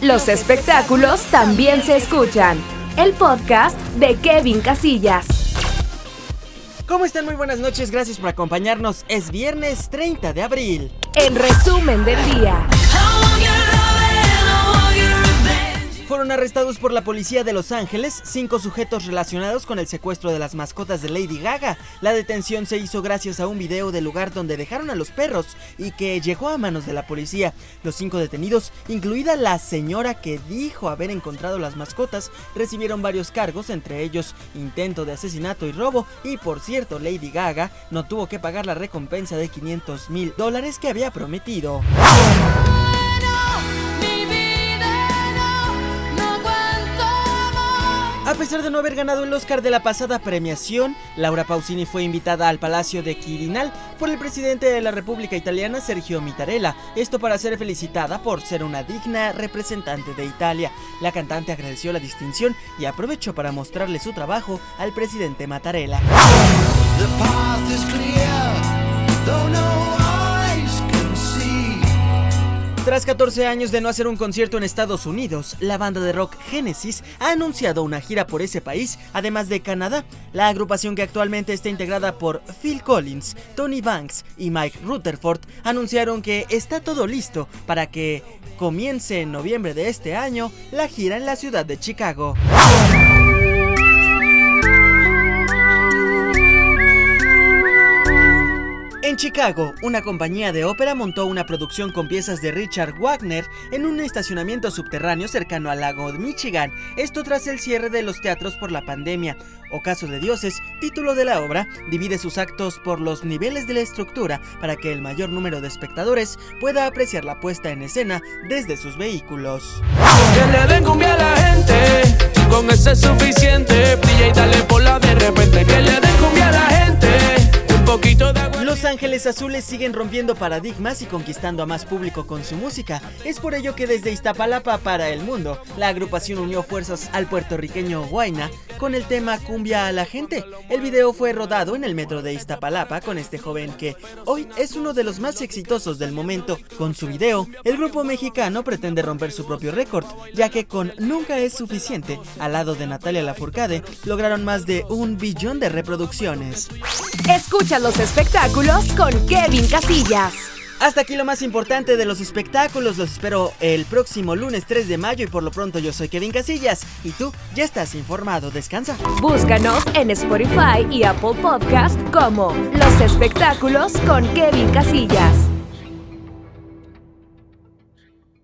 Los espectáculos también se escuchan. El podcast de Kevin Casillas. ¿Cómo están? Muy buenas noches, gracias por acompañarnos. Es viernes 30 de abril. En resumen del día. Fueron arrestados por la policía de Los Ángeles cinco sujetos relacionados con el secuestro de las mascotas de Lady Gaga. La detención se hizo gracias a un video del lugar donde dejaron a los perros y que llegó a manos de la policía. Los cinco detenidos, incluida la señora que dijo haber encontrado las mascotas, recibieron varios cargos, entre ellos intento de asesinato y robo. Y por cierto, Lady Gaga no tuvo que pagar la recompensa de 500 mil dólares que había prometido. Pesar de no haber ganado el Oscar de la pasada premiación, Laura Pausini fue invitada al Palacio de Quirinal por el presidente de la República Italiana, Sergio Mittarella, esto para ser felicitada por ser una digna representante de Italia. La cantante agradeció la distinción y aprovechó para mostrarle su trabajo al presidente Mattarella. Tras 14 años de no hacer un concierto en Estados Unidos, la banda de rock Genesis ha anunciado una gira por ese país, además de Canadá. La agrupación que actualmente está integrada por Phil Collins, Tony Banks y Mike Rutherford anunciaron que está todo listo para que comience en noviembre de este año la gira en la ciudad de Chicago. Chicago, una compañía de ópera montó una producción con piezas de Richard Wagner en un estacionamiento subterráneo cercano al lago de Michigan, esto tras el cierre de los teatros por la pandemia. Ocaso de Dioses, título de la obra, divide sus actos por los niveles de la estructura para que el mayor número de espectadores pueda apreciar la puesta en escena desde sus vehículos. Le a la gente, con es suficiente, Los Ángeles Azules siguen rompiendo paradigmas y conquistando a más público con su música. Es por ello que desde Iztapalapa para el mundo, la agrupación unió fuerzas al puertorriqueño Huayna con el tema Cumbia a la gente. El video fue rodado en el metro de Iztapalapa con este joven que hoy es uno de los más exitosos del momento. Con su video, el grupo mexicano pretende romper su propio récord, ya que con Nunca es suficiente, al lado de Natalia Lafourcade, lograron más de un billón de reproducciones. Escucha los espectáculos con Kevin Casillas. Hasta aquí lo más importante de los espectáculos. Los espero el próximo lunes 3 de mayo y por lo pronto yo soy Kevin Casillas y tú ya estás informado. Descansa. Búscanos en Spotify y Apple Podcast como Los espectáculos con Kevin Casillas.